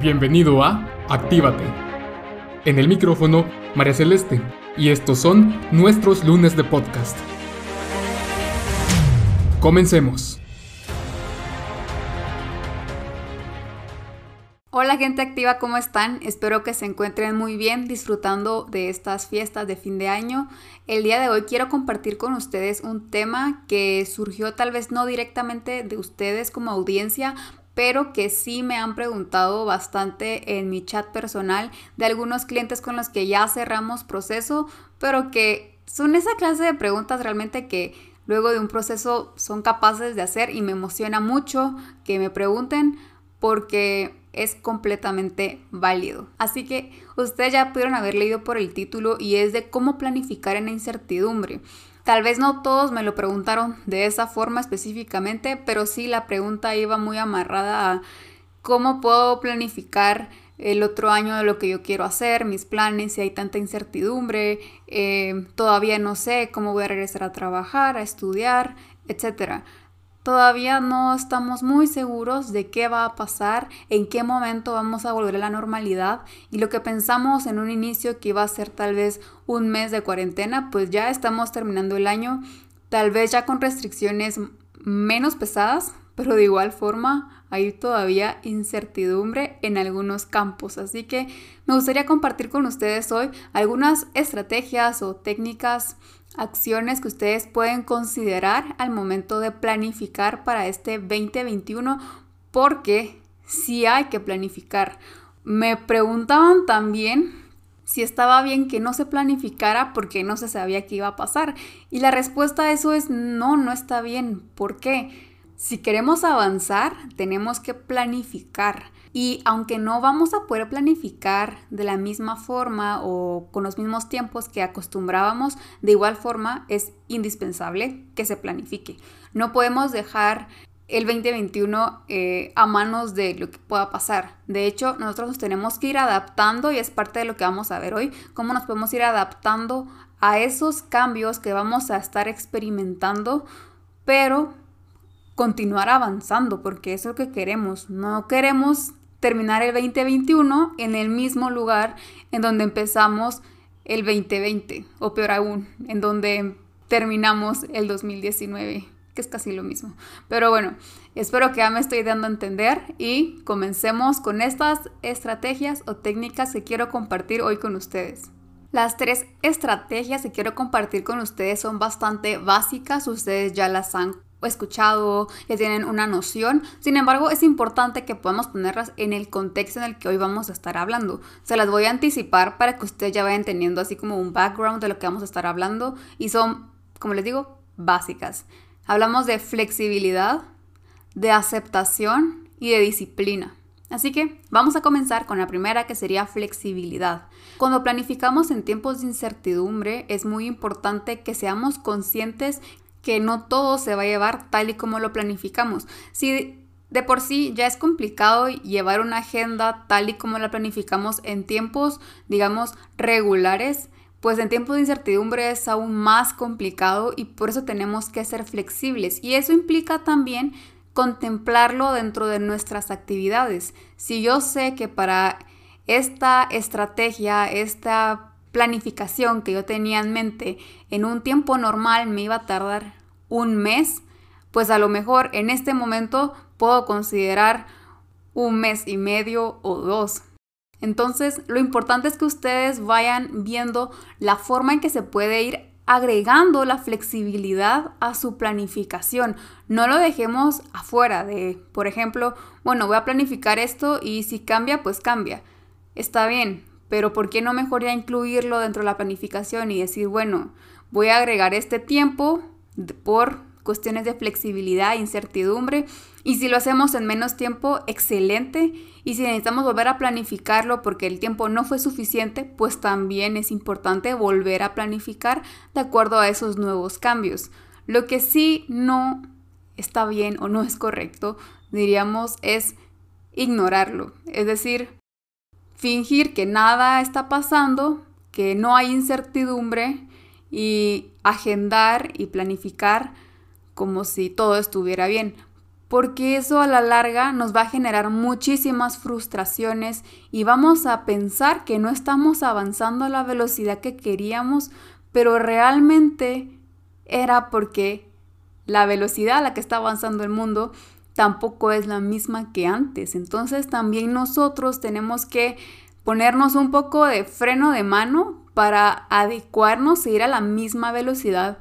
Bienvenido a Actívate. En el micrófono, María Celeste, y estos son nuestros lunes de podcast. Comencemos. Hola gente activa, ¿cómo están? Espero que se encuentren muy bien disfrutando de estas fiestas de fin de año. El día de hoy quiero compartir con ustedes un tema que surgió tal vez no directamente de ustedes como audiencia, pero que sí me han preguntado bastante en mi chat personal de algunos clientes con los que ya cerramos proceso, pero que son esa clase de preguntas realmente que luego de un proceso son capaces de hacer y me emociona mucho que me pregunten porque es completamente válido. Así que ustedes ya pudieron haber leído por el título y es de cómo planificar en la incertidumbre. Tal vez no todos me lo preguntaron de esa forma específicamente, pero sí la pregunta iba muy amarrada a cómo puedo planificar el otro año de lo que yo quiero hacer, mis planes, si hay tanta incertidumbre, eh, todavía no sé cómo voy a regresar a trabajar, a estudiar, etc. Todavía no estamos muy seguros de qué va a pasar, en qué momento vamos a volver a la normalidad y lo que pensamos en un inicio que iba a ser tal vez un mes de cuarentena, pues ya estamos terminando el año, tal vez ya con restricciones menos pesadas, pero de igual forma hay todavía incertidumbre en algunos campos. Así que me gustaría compartir con ustedes hoy algunas estrategias o técnicas acciones que ustedes pueden considerar al momento de planificar para este 2021 porque sí hay que planificar. Me preguntaban también si estaba bien que no se planificara porque no se sabía qué iba a pasar. Y la respuesta a eso es no, no está bien. ¿Por qué? Si queremos avanzar, tenemos que planificar. Y aunque no vamos a poder planificar de la misma forma o con los mismos tiempos que acostumbrábamos, de igual forma es indispensable que se planifique. No podemos dejar el 2021 eh, a manos de lo que pueda pasar. De hecho, nosotros nos tenemos que ir adaptando y es parte de lo que vamos a ver hoy, cómo nos podemos ir adaptando a esos cambios que vamos a estar experimentando, pero continuar avanzando, porque es lo que queremos. No queremos terminar el 2021 en el mismo lugar en donde empezamos el 2020, o peor aún, en donde terminamos el 2019, que es casi lo mismo. Pero bueno, espero que ya me estoy dando a entender y comencemos con estas estrategias o técnicas que quiero compartir hoy con ustedes. Las tres estrategias que quiero compartir con ustedes son bastante básicas, ustedes ya las han escuchado, ya tienen una noción. Sin embargo, es importante que podamos ponerlas en el contexto en el que hoy vamos a estar hablando. Se las voy a anticipar para que ustedes ya vayan teniendo así como un background de lo que vamos a estar hablando y son, como les digo, básicas. Hablamos de flexibilidad, de aceptación y de disciplina. Así que vamos a comenzar con la primera que sería flexibilidad. Cuando planificamos en tiempos de incertidumbre es muy importante que seamos conscientes que no todo se va a llevar tal y como lo planificamos. Si de por sí ya es complicado llevar una agenda tal y como la planificamos en tiempos, digamos, regulares, pues en tiempos de incertidumbre es aún más complicado y por eso tenemos que ser flexibles. Y eso implica también contemplarlo dentro de nuestras actividades. Si yo sé que para esta estrategia, esta planificación que yo tenía en mente en un tiempo normal me iba a tardar un mes, pues a lo mejor en este momento puedo considerar un mes y medio o dos. Entonces, lo importante es que ustedes vayan viendo la forma en que se puede ir agregando la flexibilidad a su planificación. No lo dejemos afuera de, por ejemplo, bueno, voy a planificar esto y si cambia, pues cambia. Está bien, pero ¿por qué no mejor ya incluirlo dentro de la planificación y decir, bueno, voy a agregar este tiempo por cuestiones de flexibilidad incertidumbre y si lo hacemos en menos tiempo, excelente. Y si necesitamos volver a planificarlo porque el tiempo no fue suficiente, pues también es importante volver a planificar de acuerdo a esos nuevos cambios. Lo que sí no está bien o no es correcto, diríamos, es ignorarlo. Es decir, fingir que nada está pasando, que no hay incertidumbre y agendar y planificar como si todo estuviera bien. porque eso a la larga nos va a generar muchísimas frustraciones y vamos a pensar que no estamos avanzando a la velocidad que queríamos, pero realmente era porque la velocidad a la que está avanzando el mundo tampoco es la misma que antes. Entonces también nosotros tenemos que ponernos un poco de freno de mano para adecuarnos e ir a la misma velocidad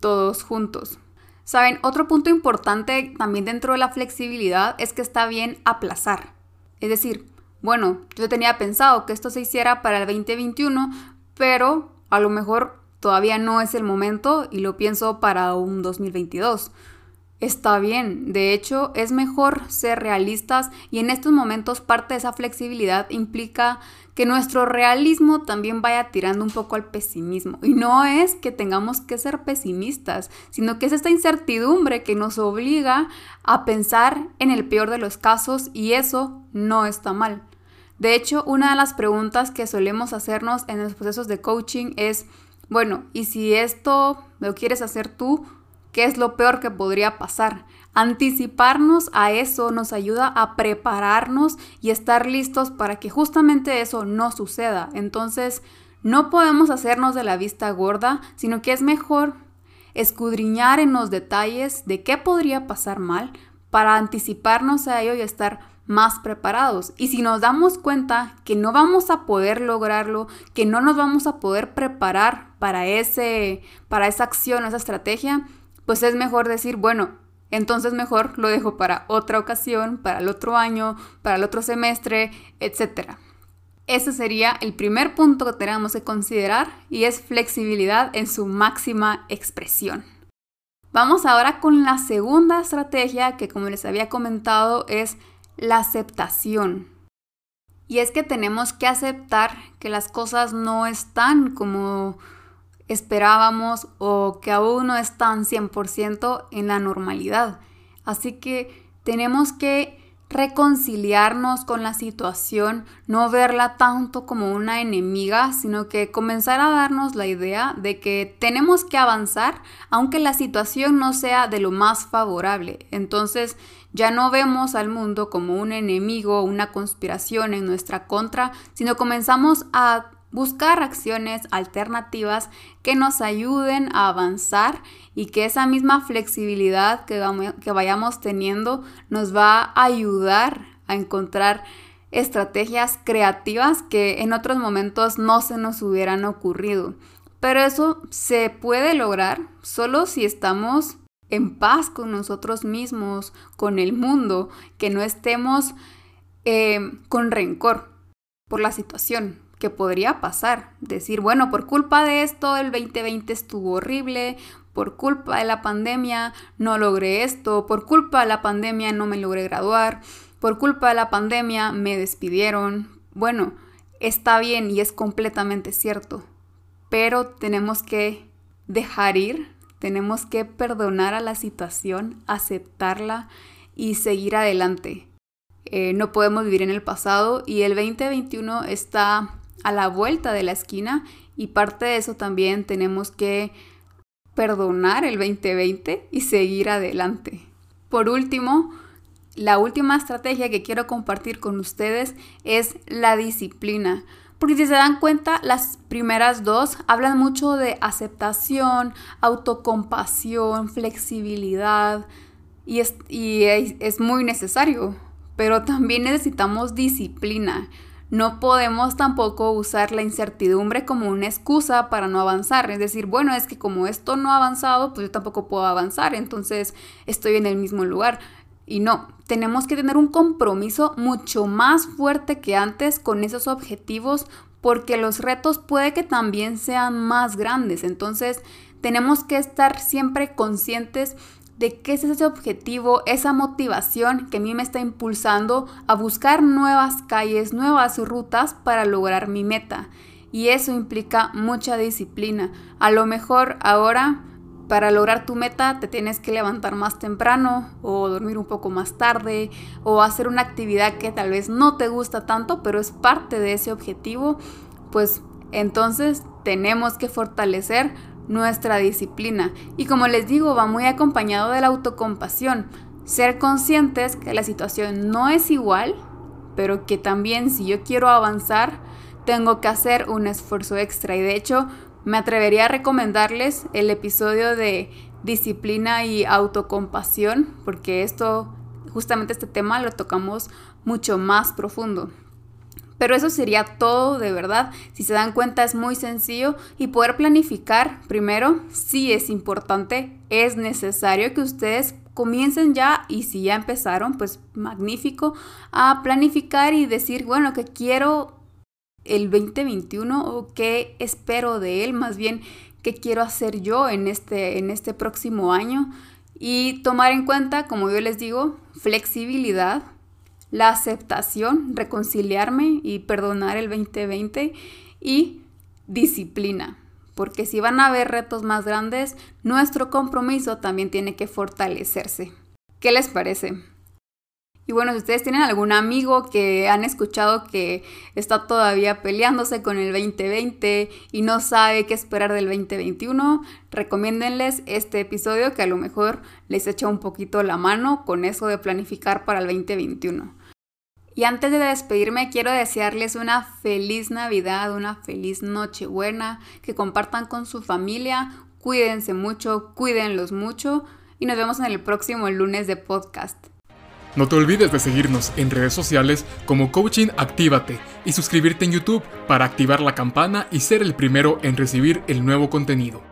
todos juntos. Saben, otro punto importante también dentro de la flexibilidad es que está bien aplazar. Es decir, bueno, yo tenía pensado que esto se hiciera para el 2021, pero a lo mejor todavía no es el momento y lo pienso para un 2022. Está bien, de hecho es mejor ser realistas y en estos momentos parte de esa flexibilidad implica que nuestro realismo también vaya tirando un poco al pesimismo. Y no es que tengamos que ser pesimistas, sino que es esta incertidumbre que nos obliga a pensar en el peor de los casos y eso no está mal. De hecho, una de las preguntas que solemos hacernos en los procesos de coaching es, bueno, ¿y si esto lo quieres hacer tú? Qué es lo peor que podría pasar. Anticiparnos a eso nos ayuda a prepararnos y estar listos para que justamente eso no suceda. Entonces, no podemos hacernos de la vista gorda, sino que es mejor escudriñar en los detalles de qué podría pasar mal para anticiparnos a ello y estar más preparados. Y si nos damos cuenta que no vamos a poder lograrlo, que no nos vamos a poder preparar para ese para esa acción, esa estrategia, pues es mejor decir, bueno, entonces mejor lo dejo para otra ocasión, para el otro año, para el otro semestre, etc. Ese sería el primer punto que tenemos que considerar y es flexibilidad en su máxima expresión. Vamos ahora con la segunda estrategia que como les había comentado es la aceptación. Y es que tenemos que aceptar que las cosas no están como esperábamos o que aún no están 100% en la normalidad. Así que tenemos que reconciliarnos con la situación, no verla tanto como una enemiga, sino que comenzar a darnos la idea de que tenemos que avanzar aunque la situación no sea de lo más favorable. Entonces ya no vemos al mundo como un enemigo, una conspiración en nuestra contra, sino comenzamos a buscar acciones alternativas que nos ayuden a avanzar y que esa misma flexibilidad que, vayamos teniendo nos va a ayudar a encontrar estrategias creativas que en otros momentos no se nos hubieran ocurrido. Pero eso se puede lograr solo si estamos en paz con nosotros mismos, con el mundo, que no estemos eh, con rencor por la situación, que podría pasar. Decir, bueno, por culpa de esto el 2020 estuvo horrible, por culpa de la pandemia no logré esto, por culpa de la pandemia no me logré graduar, por culpa de la pandemia me despidieron. Bueno, está bien y es completamente cierto, pero tenemos que dejar ir, tenemos que perdonar a la situación, aceptarla y seguir adelante. Eh, no podemos vivir en el pasado y el 2021 está a la vuelta de la esquina y parte de eso también tenemos que perdonar el 2020 y seguir adelante. Por último, la última estrategia que quiero compartir con ustedes es la disciplina. Porque si se dan cuenta, las primeras dos hablan mucho de aceptación, autocompasión, flexibilidad y es, y es muy necesario. Pero también necesitamos disciplina. No podemos tampoco usar la incertidumbre como una excusa para no avanzar. Es decir, bueno, es que como esto no ha avanzado, pues yo tampoco puedo avanzar, entonces estoy en el mismo lugar. Y no, tenemos que tener un compromiso mucho más fuerte que antes con esos objetivos porque los retos puede que también sean más grandes. Entonces tenemos que estar siempre conscientes de qué es ese objetivo, esa motivación que a mí me está impulsando a buscar nuevas calles, nuevas rutas para lograr mi meta. Y eso implica mucha disciplina. A lo mejor ahora para lograr tu meta te tienes que levantar más temprano o dormir un poco más tarde o hacer una actividad que tal vez no te gusta tanto, pero es parte de ese objetivo, pues entonces tenemos que fortalecer nuestra disciplina. Y como les digo, va muy acompañado de la autocompasión. ser conscientes que la situación no es igual, pero que también si yo quiero avanzar, tengo que hacer un esfuerzo extra. Y de hecho, me atrevería a recomendarles el episodio de disciplina y autocompasión, porque esto, justamente este tema lo tocamos mucho más profundo. Pero eso sería todo de verdad. Si se dan cuenta es muy sencillo. Y poder planificar primero sí es importante, es necesario que ustedes comiencen ya. Y si ya empezaron, pues magnífico, a planificar y decir, bueno, que quiero el 2021 o qué espero de él, más bien qué quiero hacer yo en este, en este próximo año y tomar en cuenta, como yo les digo, flexibilidad, la aceptación, reconciliarme y perdonar el 2020 y disciplina. Porque si van a haber retos más grandes, nuestro compromiso también tiene que fortalecerse. ¿Qué les parece? Y bueno, si ustedes tienen algún amigo que han escuchado que está todavía peleándose con el 2020 y no sabe qué esperar del 2021, recomiéndenles este episodio que a lo mejor les echa un poquito la mano con eso de planificar para el 2021. Y antes de despedirme, quiero desearles una feliz Navidad, una feliz Nochebuena, que compartan con su familia, cuídense mucho, cuídenlos mucho y nos vemos en el próximo lunes de podcast. No te olvides de seguirnos en redes sociales como Coaching Actívate y suscribirte en YouTube para activar la campana y ser el primero en recibir el nuevo contenido.